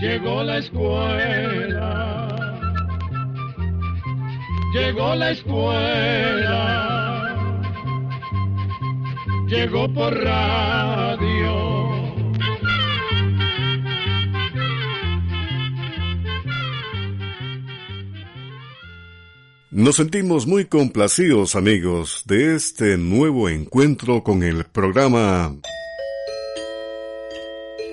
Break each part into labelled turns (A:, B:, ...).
A: Llegó la escuela, llegó la escuela, llegó por radio.
B: Nos sentimos muy complacidos amigos de este nuevo encuentro con el programa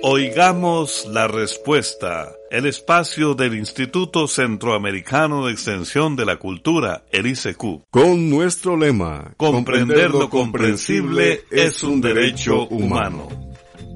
C: Oigamos la respuesta, el espacio del Instituto Centroamericano de Extensión de la Cultura, el ICQ.
B: Con nuestro lema,
C: comprender lo comprensible es un derecho humano.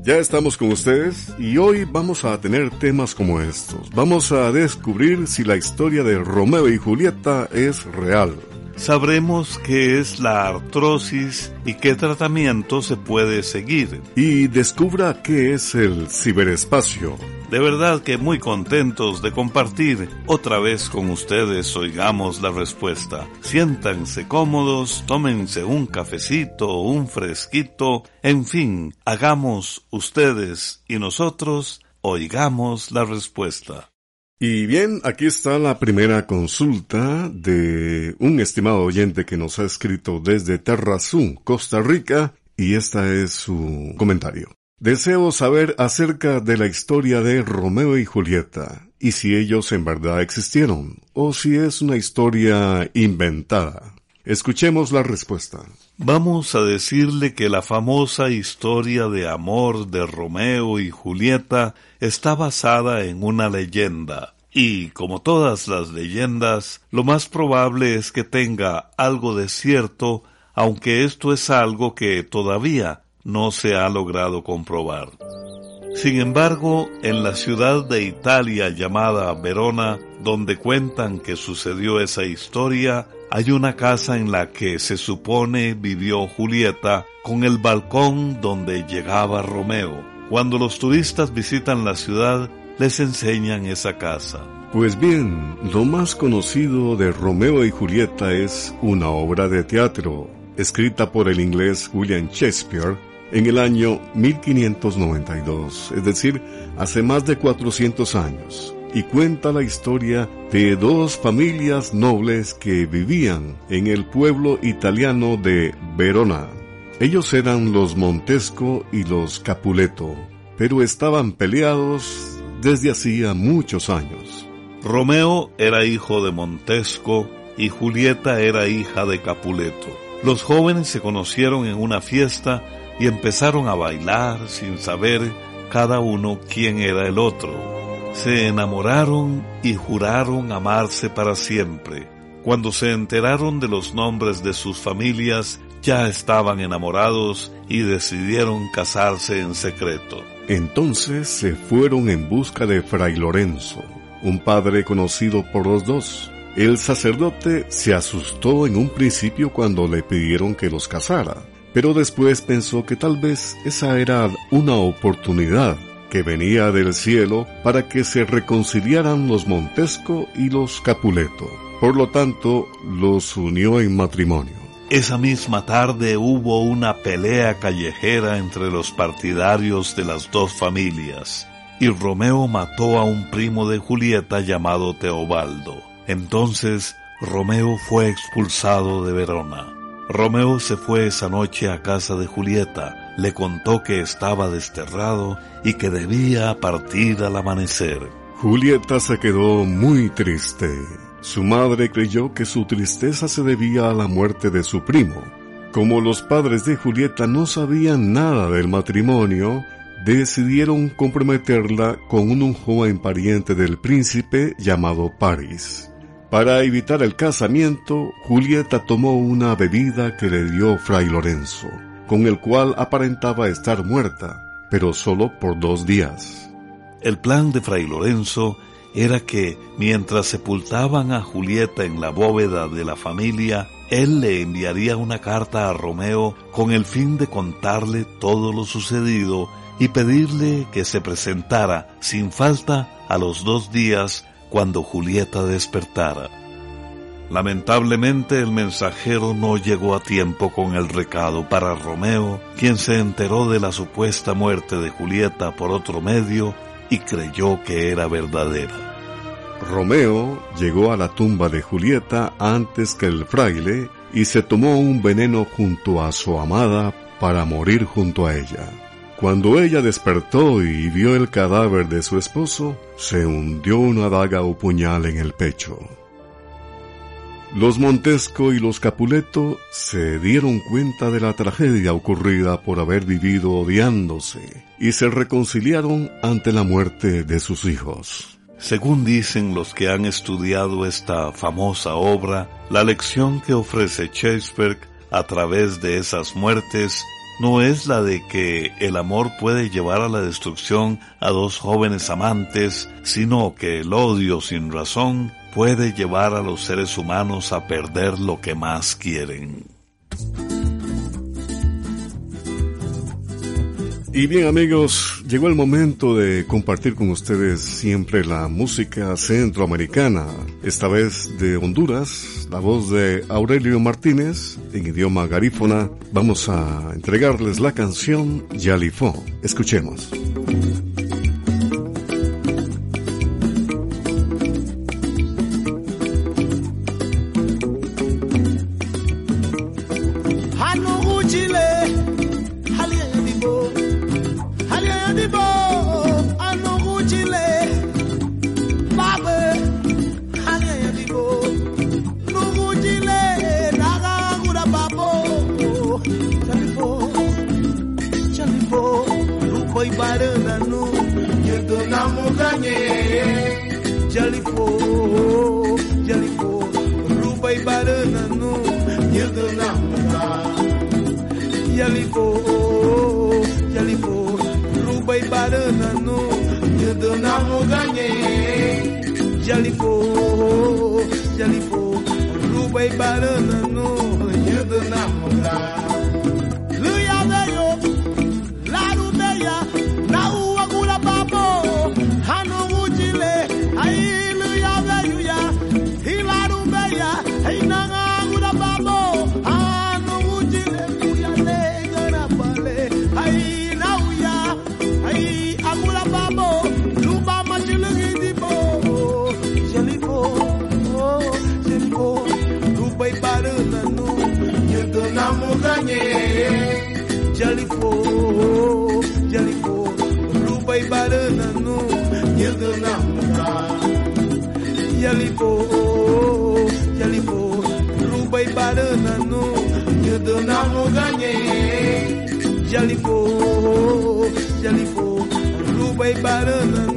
B: Ya estamos con ustedes y hoy vamos a tener temas como estos. Vamos a descubrir si la historia de Romeo y Julieta es real.
C: Sabremos qué es la artrosis y qué tratamiento se puede seguir.
B: Y descubra qué es el ciberespacio.
C: De verdad que muy contentos de compartir otra vez con ustedes oigamos la respuesta. Siéntanse cómodos, tómense un cafecito, un fresquito, en fin, hagamos ustedes y nosotros oigamos la respuesta.
B: Y bien, aquí está la primera consulta de un estimado oyente que nos ha escrito desde Terrazú, Costa Rica, y esta es su comentario. Deseo saber acerca de la historia de Romeo y Julieta y si ellos en verdad existieron o si es una historia inventada. Escuchemos la respuesta.
C: Vamos a decirle que la famosa historia de amor de Romeo y Julieta está basada en una leyenda. Y, como todas las leyendas, lo más probable es que tenga algo de cierto, aunque esto es algo que todavía no se ha logrado comprobar. Sin embargo, en la ciudad de Italia llamada Verona, donde cuentan que sucedió esa historia, hay una casa en la que se supone vivió Julieta con el balcón donde llegaba Romeo. Cuando los turistas visitan la ciudad, les enseñan esa casa.
B: Pues bien, lo más conocido de Romeo y Julieta es una obra de teatro, escrita por el inglés William Shakespeare en el año 1592, es decir, hace más de 400 años, y cuenta la historia de dos familias nobles que vivían en el pueblo italiano de Verona. Ellos eran los Montesco y los Capuleto, pero estaban peleados desde hacía muchos años.
C: Romeo era hijo de Montesco y Julieta era hija de Capuleto. Los jóvenes se conocieron en una fiesta y empezaron a bailar sin saber cada uno quién era el otro. Se enamoraron y juraron amarse para siempre. Cuando se enteraron de los nombres de sus familias, ya estaban enamorados y decidieron casarse en secreto.
B: Entonces se fueron en busca de Fray Lorenzo, un padre conocido por los dos. El sacerdote se asustó en un principio cuando le pidieron que los casara pero después pensó que tal vez esa era una oportunidad que venía del cielo para que se reconciliaran los Montesco y los Capuleto. Por lo tanto, los unió en matrimonio.
C: Esa misma tarde hubo una pelea callejera entre los partidarios de las dos familias, y Romeo mató a un primo de Julieta llamado Teobaldo. Entonces, Romeo fue expulsado de Verona. Romeo se fue esa noche a casa de Julieta, le contó que estaba desterrado y que debía partir al amanecer.
B: Julieta se quedó muy triste. Su madre creyó que su tristeza se debía a la muerte de su primo. Como los padres de Julieta no sabían nada del matrimonio, decidieron comprometerla con un joven pariente del príncipe llamado Paris. Para evitar el casamiento, Julieta tomó una bebida que le dio Fray Lorenzo, con el cual aparentaba estar muerta, pero solo por dos días.
C: El plan de Fray Lorenzo era que, mientras sepultaban a Julieta en la bóveda de la familia, él le enviaría una carta a Romeo con el fin de contarle todo lo sucedido y pedirle que se presentara sin falta a los dos días cuando Julieta despertara. Lamentablemente el mensajero no llegó a tiempo con el recado para Romeo, quien se enteró de la supuesta muerte de Julieta por otro medio y creyó que era verdadera.
B: Romeo llegó a la tumba de Julieta antes que el fraile y se tomó un veneno junto a su amada para morir junto a ella. Cuando ella despertó y vio el cadáver de su esposo, se hundió una daga o puñal en el pecho. Los Montesco y los Capuleto se dieron cuenta de la tragedia ocurrida por haber vivido odiándose y se reconciliaron ante la muerte de sus hijos.
C: Según dicen los que han estudiado esta famosa obra, la lección que ofrece Shakespeare a través de esas muertes no es la de que el amor puede llevar a la destrucción a dos jóvenes amantes, sino que el odio sin razón puede llevar a los seres humanos a perder lo que más quieren.
B: Y bien amigos, llegó el momento de compartir con ustedes siempre la música centroamericana, esta vez de Honduras, la voz de Aurelio Martínez en idioma garífona. Vamos a entregarles la canción Yalifó. Escuchemos.
D: Jalipô, Jalipô, Luba e Baranano, andando na Muganhê. Jalipô, Jalipô, Luba e Baranano, andando na não ganhei. Já ligou, já ligou, Juba e Barana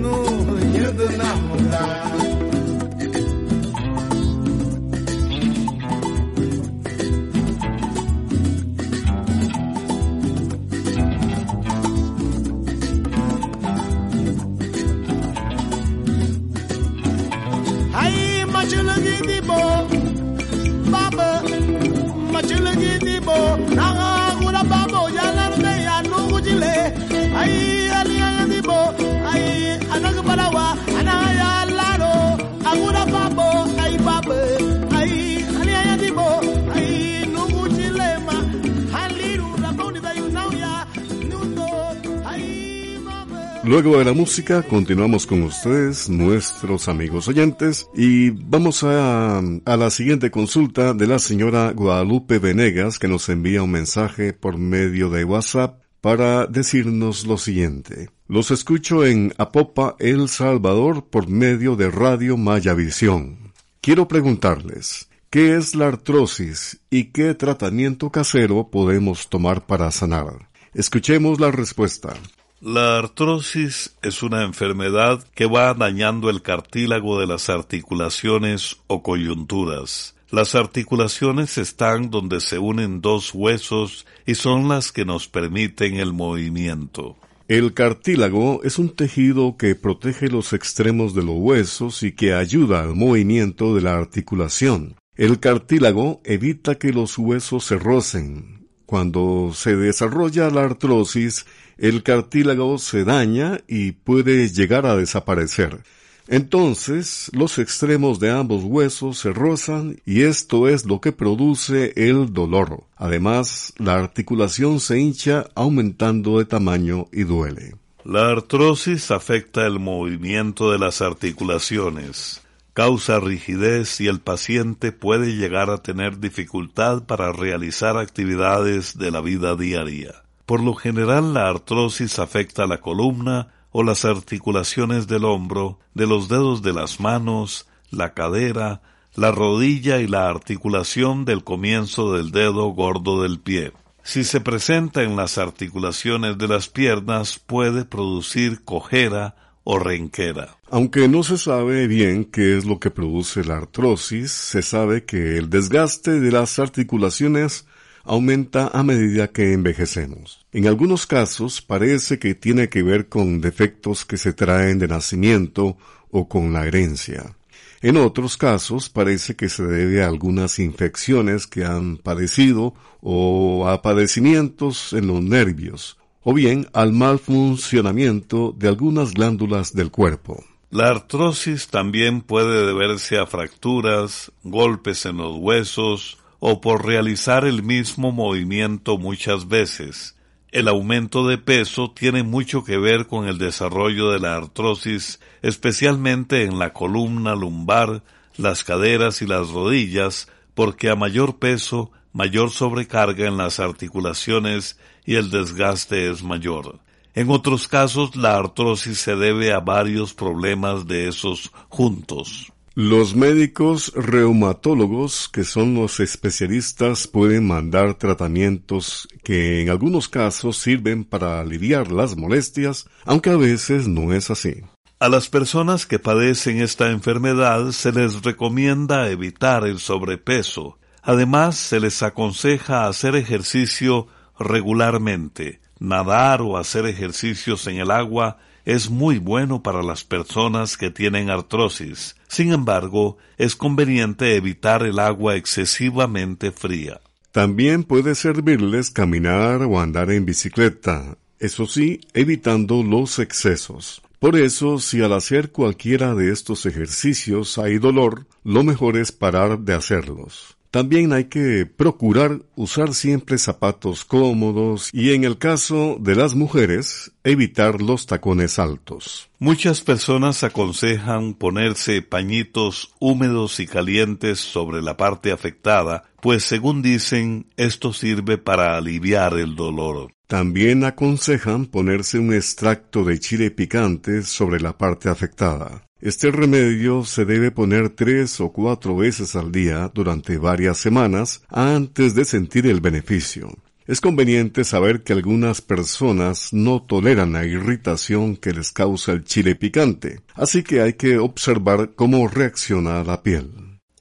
B: Luego de la música continuamos con ustedes, nuestros amigos oyentes, y vamos a, la siguiente consulta de la señora Guadalupe Venegas que nos envía un mensaje por medio de WhatsApp para decirnos lo siguiente. Los escucho en Apopa, El Salvador por medio de Radio Mayavisión. Quiero preguntarles, ¿qué es la artrosis y qué tratamiento casero podemos tomar para sanar? Escuchemos la respuesta.
C: La artrosis es una enfermedad que va dañando el cartílago de las articulaciones o coyunturas. Las articulaciones están donde se unen dos huesos y son las que nos permiten el movimiento.
B: El cartílago es un tejido que protege los extremos de los huesos y que ayuda al movimiento de la articulación. El cartílago evita que los huesos se rocen. Cuando se desarrolla la artrosis, el cartílago se daña y puede llegar a desaparecer. Entonces, los extremos de ambos huesos se rozan y esto es lo que produce el dolor. Además, la articulación se hincha aumentando de tamaño y duele.
C: La artrosis afecta el movimiento de las articulaciones, causa rigidez y el paciente puede llegar a tener dificultad para realizar actividades de la vida diaria. Por lo general la artrosis afecta la columna, o las articulaciones del hombro, de los dedos de las manos, la cadera, la rodilla y la articulación del comienzo del dedo gordo del pie. Si se presenta en las articulaciones de las piernas puede producir cojera o renquera.
B: Aunque no se sabe bien qué es lo que produce la artrosis, se sabe que el desgaste de las articulaciones aumenta a medida que envejecemos. En algunos casos parece que tiene que ver con defectos que se traen de nacimiento o con la herencia. En otros casos parece que se debe a algunas infecciones que han padecido o a padecimientos en los nervios, o bien al mal funcionamiento de algunas glándulas del cuerpo.
C: La artrosis también puede deberse a fracturas, golpes en los huesos, o por realizar el mismo movimiento muchas veces. El aumento de peso tiene mucho que ver con el desarrollo de la artrosis, especialmente en la columna lumbar, las caderas y las rodillas, porque a mayor peso, mayor sobrecarga en las articulaciones y el desgaste es mayor. En otros casos, la artrosis se debe a varios problemas de esos juntos.
B: Los médicos reumatólogos, que son los especialistas, pueden mandar tratamientos que en algunos casos sirven para aliviar las molestias, aunque a veces no es así.
C: A las personas que padecen esta enfermedad se les recomienda evitar el sobrepeso. Además, se les aconseja hacer ejercicio regularmente. Nadar o hacer ejercicios en el agua es muy bueno para las personas que tienen artrosis. Sin embargo, es conveniente evitar el agua excesivamente fría.
B: También puede servirles caminar o andar en bicicleta, eso sí, evitando los excesos. Por eso, si al hacer cualquiera de estos ejercicios hay dolor, lo mejor es parar de hacerlos. También hay que procurar usar siempre zapatos cómodos y en el caso de las mujeres evitar los tacones altos.
C: Muchas personas aconsejan ponerse pañitos húmedos y calientes sobre la parte afectada, pues según dicen esto sirve para aliviar el dolor.
B: También aconsejan ponerse un extracto de chile picante sobre la parte afectada. Este remedio se debe poner tres o cuatro veces al día durante varias semanas antes de sentir el beneficio. Es conveniente saber que algunas personas no toleran la irritación que les causa el chile picante, así que hay que observar cómo reacciona la piel.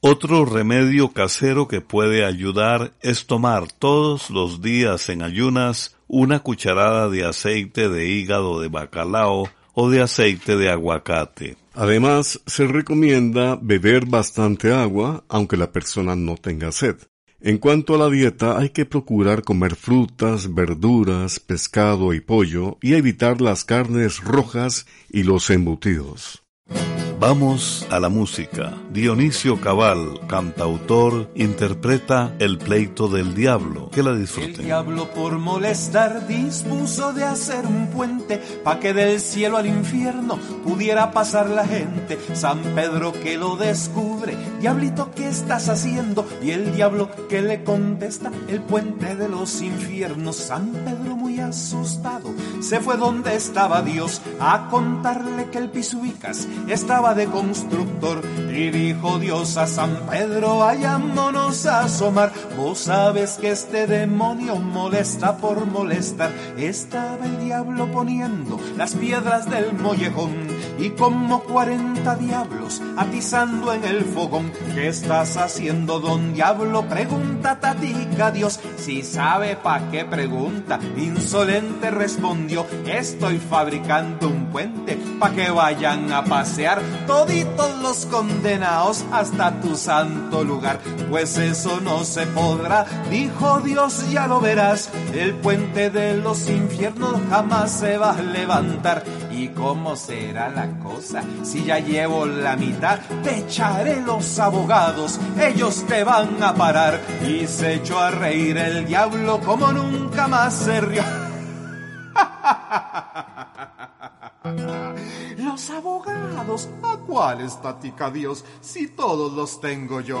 C: Otro remedio casero que puede ayudar es tomar todos los días en ayunas una cucharada de aceite de hígado de bacalao o de aceite de aguacate.
B: Además, se recomienda beber bastante agua, aunque la persona no tenga sed. En cuanto a la dieta, hay que procurar comer frutas, verduras, pescado y pollo y evitar las carnes rojas y los embutidos.
C: Vamos a la música. Dionisio Cabal, cantautor, interpreta El pleito del diablo. Que la disfruten.
E: El diablo por molestar dispuso de hacer un puente pa' que del cielo al infierno pudiera pasar la gente. San Pedro que lo descubre, diablito, ¿qué estás haciendo? Y el diablo que le contesta, el puente de los infiernos. San Pedro muy asustado se fue donde estaba Dios a contarle que el Pisuicas estaba de constructor y dijo Dios a San Pedro, vayámonos a asomar. Vos sabes que este demonio molesta por molestar. Estaba el diablo poniendo las piedras del mollejón y como cuarenta diablos atizando en el fogón. ¿Qué estás haciendo, don diablo? Pregunta Tatica Dios. Si sabe pa' qué pregunta, insolente respondió. Estoy fabricando un puente pa' que vayan a pasear toditos los condenados hasta tu santo lugar. Pues eso no se podrá, dijo Dios, ya lo verás. El puente de los infiernos jamás se va a levantar. ¿Y cómo será la cosa? Si ya llevo la mitad, te echaré los abogados, ellos te van a parar. Y se echó a reír el diablo como nunca más se rió. Los abogados, ¿a cuál estática Dios si todos los tengo yo?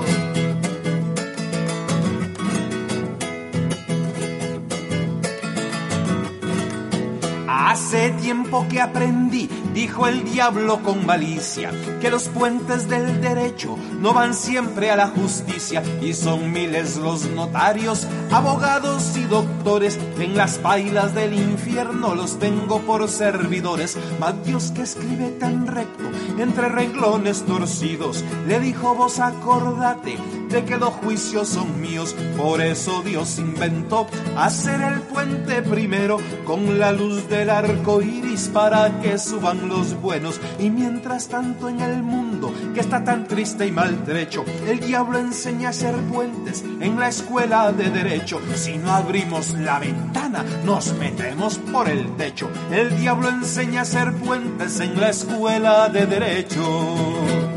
E: Hace tiempo que aprendí, dijo el diablo con malicia, que los puentes del derecho no van siempre a la justicia y son miles los notarios, abogados y doctores. En las pailas del infierno los tengo por servidores. Mas Dios que escribe tan recto entre renglones torcidos, le dijo vos acordate de que los juicios son míos. Por eso Dios inventó hacer el puente primero con la luz de la arco iris para que suban los buenos. Y mientras tanto en el mundo que está tan triste y maltrecho, el diablo enseña a hacer puentes en la escuela de derecho. Si no abrimos la ventana, nos metemos por el techo. El diablo enseña a hacer puentes en la escuela de derecho.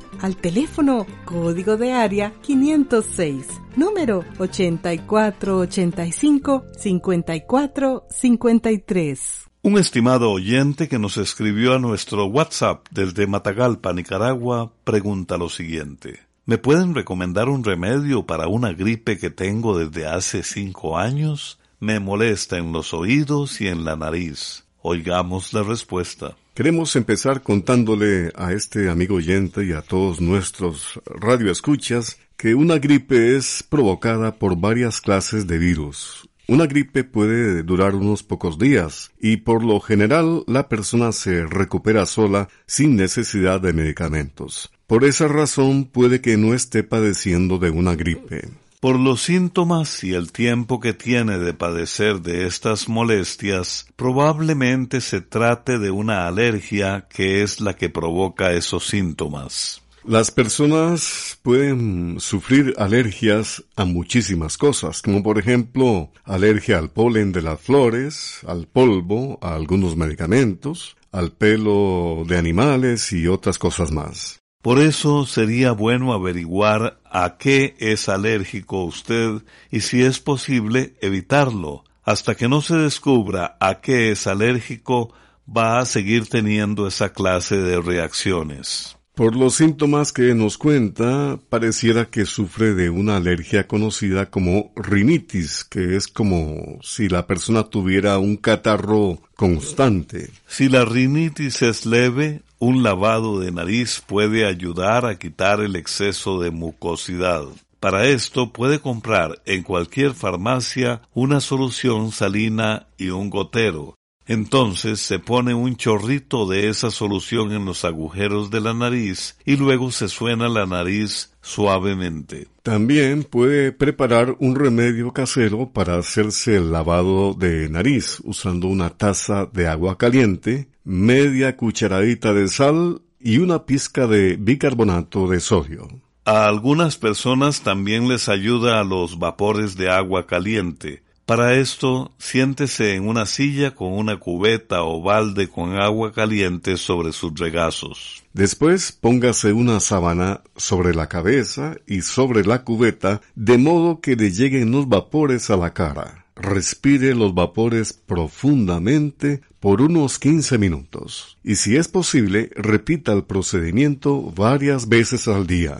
F: al teléfono código de área 506, número 8485-5453.
C: Un estimado oyente que nos escribió a nuestro WhatsApp desde Matagalpa, Nicaragua, pregunta lo siguiente. ¿Me pueden recomendar un remedio para una gripe que tengo desde hace cinco años? Me molesta en los oídos y en la nariz. Oigamos la respuesta.
B: Queremos empezar contándole a este amigo oyente y a todos nuestros radioescuchas que una gripe es provocada por varias clases de virus. Una gripe puede durar unos pocos días y por lo general la persona se recupera sola sin necesidad de medicamentos. Por esa razón puede que no esté padeciendo de una gripe.
C: Por los síntomas y el tiempo que tiene de padecer de estas molestias, probablemente se trate de una alergia que es la que provoca esos síntomas.
B: Las personas pueden sufrir alergias a muchísimas cosas, como por ejemplo alergia al polen de las flores, al polvo, a algunos medicamentos, al pelo de animales y otras cosas más.
C: Por eso sería bueno averiguar a qué es alérgico usted y si es posible evitarlo. Hasta que no se descubra a qué es alérgico, va a seguir teniendo esa clase de reacciones.
B: Por los síntomas que nos cuenta, pareciera que sufre de una alergia conocida como rinitis, que es como si la persona tuviera un catarro constante.
C: Si la rinitis es leve, un lavado de nariz puede ayudar a quitar el exceso de mucosidad. Para esto puede comprar en cualquier farmacia una solución salina y un gotero. Entonces se pone un chorrito de esa solución en los agujeros de la nariz y luego se suena la nariz suavemente.
B: También puede preparar un remedio casero para hacerse el lavado de nariz usando una taza de agua caliente, media cucharadita de sal y una pizca de bicarbonato de sodio.
C: A algunas personas también les ayuda a los vapores de agua caliente. Para esto, siéntese en una silla con una cubeta o balde con agua caliente sobre sus regazos.
B: Después póngase una sábana sobre la cabeza y sobre la cubeta, de modo que le lleguen los vapores a la cara. Respire los vapores profundamente por unos 15 minutos. Y si es posible, repita el procedimiento varias veces al día.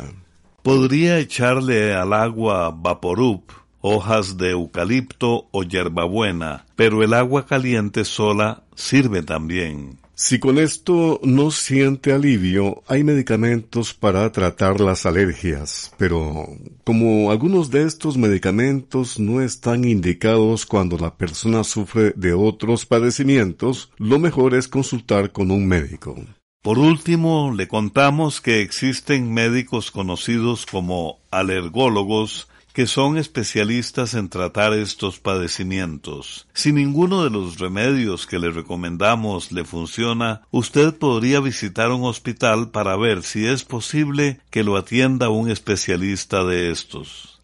C: Podría echarle al agua Vaporup hojas de eucalipto o hierbabuena, pero el agua caliente sola sirve también.
B: Si con esto no siente alivio, hay medicamentos para tratar las alergias, pero como algunos de estos medicamentos no están indicados cuando la persona sufre de otros padecimientos, lo mejor es consultar con un médico.
C: Por último, le contamos que existen médicos conocidos como alergólogos que son especialistas en tratar estos padecimientos. Si ninguno de los remedios que le recomendamos le funciona, usted podría visitar un hospital para ver si es posible que lo atienda un especialista de estos.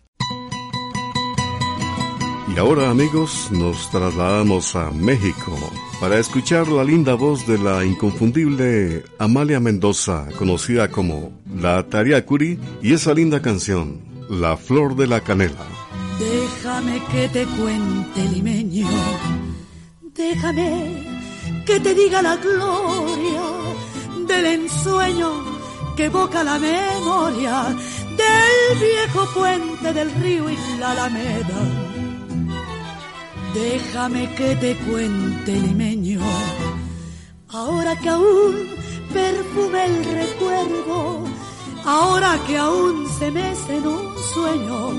B: Y ahora amigos nos trasladamos a México para escuchar la linda voz de la inconfundible Amalia Mendoza, conocida como la Tariacuri, y esa linda canción, la flor de la canela.
G: Déjame que te cuente, limeño. Déjame que te diga la gloria del ensueño que evoca la memoria del viejo puente del río y la alameda. Déjame que te cuente, limeño, ahora que aún perfume el recuerdo ahora que aún se mece en un sueño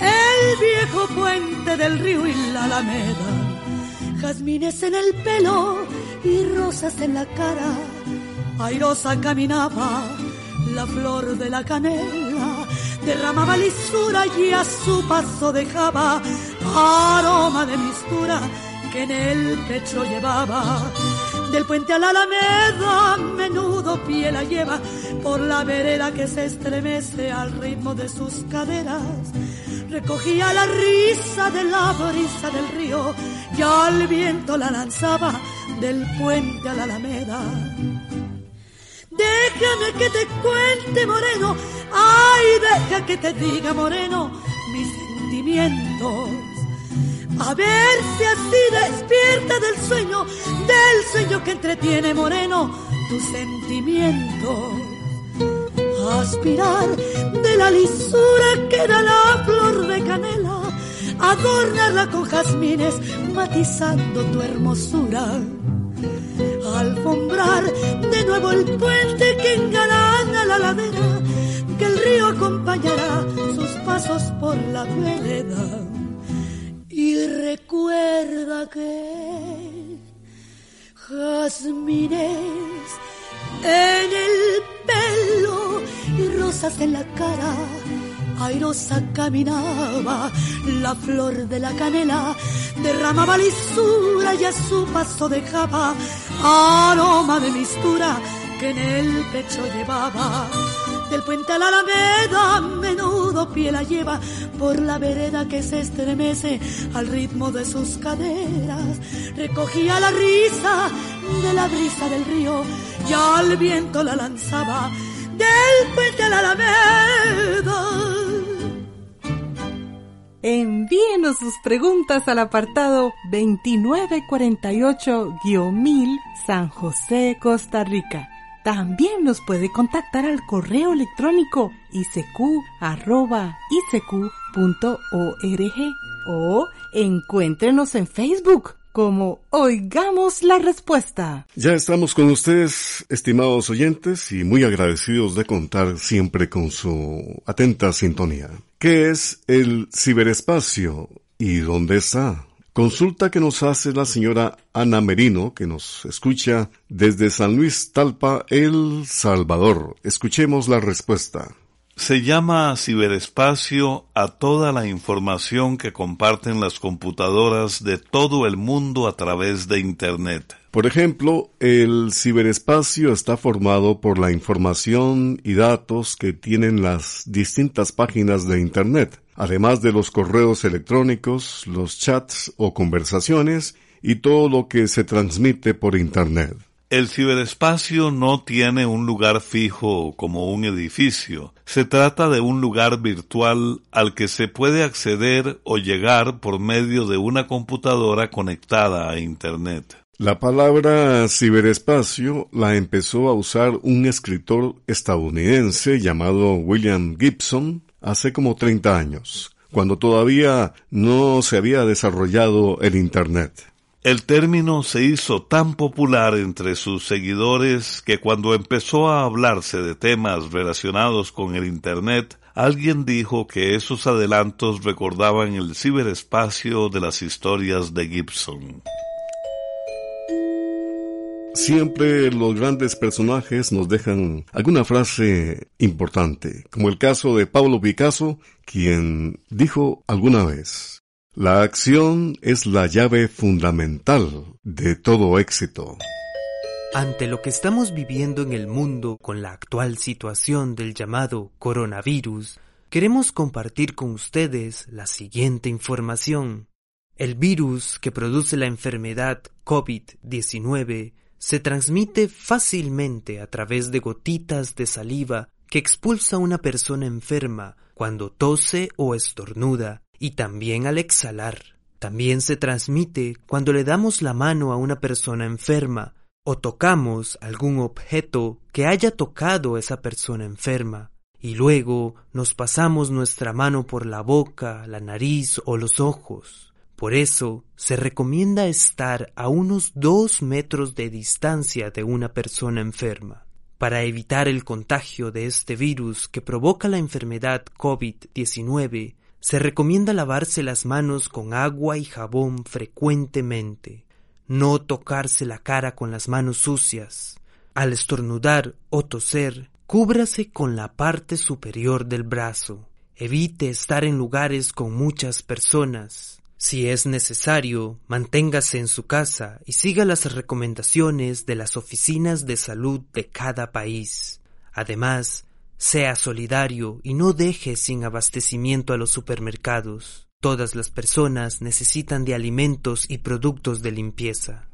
G: el viejo puente del río y la alameda, jazmines en el pelo y rosas en la cara, airosa caminaba la flor de la canela, derramaba lisura y a su paso dejaba aroma de mistura que en el pecho llevaba del puente a la alameda, menudo pie la lleva por la vereda que se estremece al ritmo de sus caderas. Recogía la risa de la brisa del río y al viento la lanzaba del puente a la alameda. Déjame que te cuente, moreno, ay, deja que te diga, moreno, mis sentimientos a ver si así despierta del sueño, del sueño que entretiene moreno tu sentimiento. Aspirar de la lisura que da la flor de canela, adornarla con jazmines, matizando tu hermosura. Alfombrar de nuevo el puente que engalana la ladera, que el río acompañará sus pasos por la vereda y recuerda que jazmines en el pelo y rosas en la cara, airosa caminaba la flor de la canela, derramaba lisura y a su paso dejaba aroma de mistura que en el pecho llevaba del puente a la alameda, menudo pie la lleva por la vereda que se estremece al ritmo de sus caderas. Recogía la risa de la brisa del río y al viento la lanzaba del puente a la alameda.
F: Envíenos sus preguntas al apartado 2948-1000 San José, Costa Rica también nos puede contactar al correo electrónico isq.org o encuéntrenos en Facebook como Oigamos la Respuesta.
B: Ya estamos con ustedes, estimados oyentes, y muy agradecidos de contar siempre con su atenta sintonía. ¿Qué es el ciberespacio y dónde está? Consulta que nos hace la señora Ana Merino, que nos escucha desde San Luis Talpa, El Salvador. Escuchemos la respuesta.
C: Se llama ciberespacio a toda la información que comparten las computadoras de todo el mundo a través de Internet.
B: Por ejemplo, el ciberespacio está formado por la información y datos que tienen las distintas páginas de Internet además de los correos electrónicos, los chats o conversaciones y todo lo que se transmite por Internet.
C: El ciberespacio no tiene un lugar fijo como un edificio. Se trata de un lugar virtual al que se puede acceder o llegar por medio de una computadora conectada a Internet.
B: La palabra ciberespacio la empezó a usar un escritor estadounidense llamado William Gibson hace como 30 años, cuando todavía no se había desarrollado el Internet.
C: El término se hizo tan popular entre sus seguidores que cuando empezó a hablarse de temas relacionados con el Internet, alguien dijo que esos adelantos recordaban el ciberespacio de las historias de Gibson.
B: Siempre los grandes personajes nos dejan alguna frase importante, como el caso de Pablo Picasso, quien dijo alguna vez, la acción es la llave fundamental de todo éxito.
H: Ante lo que estamos viviendo en el mundo con la actual situación del llamado coronavirus, queremos compartir con ustedes la siguiente información. El virus que produce la enfermedad COVID-19 se transmite fácilmente a través de gotitas de saliva que expulsa una persona enferma cuando tose o estornuda y también al exhalar. También se transmite cuando le damos la mano a una persona enferma o tocamos algún objeto que haya tocado esa persona enferma y luego nos pasamos nuestra mano por la boca, la nariz o los ojos. Por eso se recomienda estar a unos dos metros de distancia de una persona enferma. Para evitar el contagio de este virus que provoca la enfermedad COVID-19, se recomienda lavarse las manos con agua y jabón frecuentemente, no tocarse la cara con las manos sucias. Al estornudar o toser, cúbrase con la parte superior del brazo. Evite estar en lugares con muchas personas. Si es necesario, manténgase en su casa y siga las recomendaciones de las oficinas de salud de cada país. Además, sea solidario y no deje sin abastecimiento a los supermercados. Todas las personas necesitan de alimentos y productos de limpieza.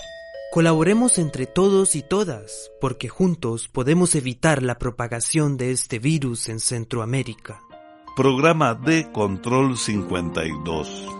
H: Colaboremos entre todos y todas, porque juntos podemos evitar la propagación de este virus en Centroamérica.
C: Programa de Control 52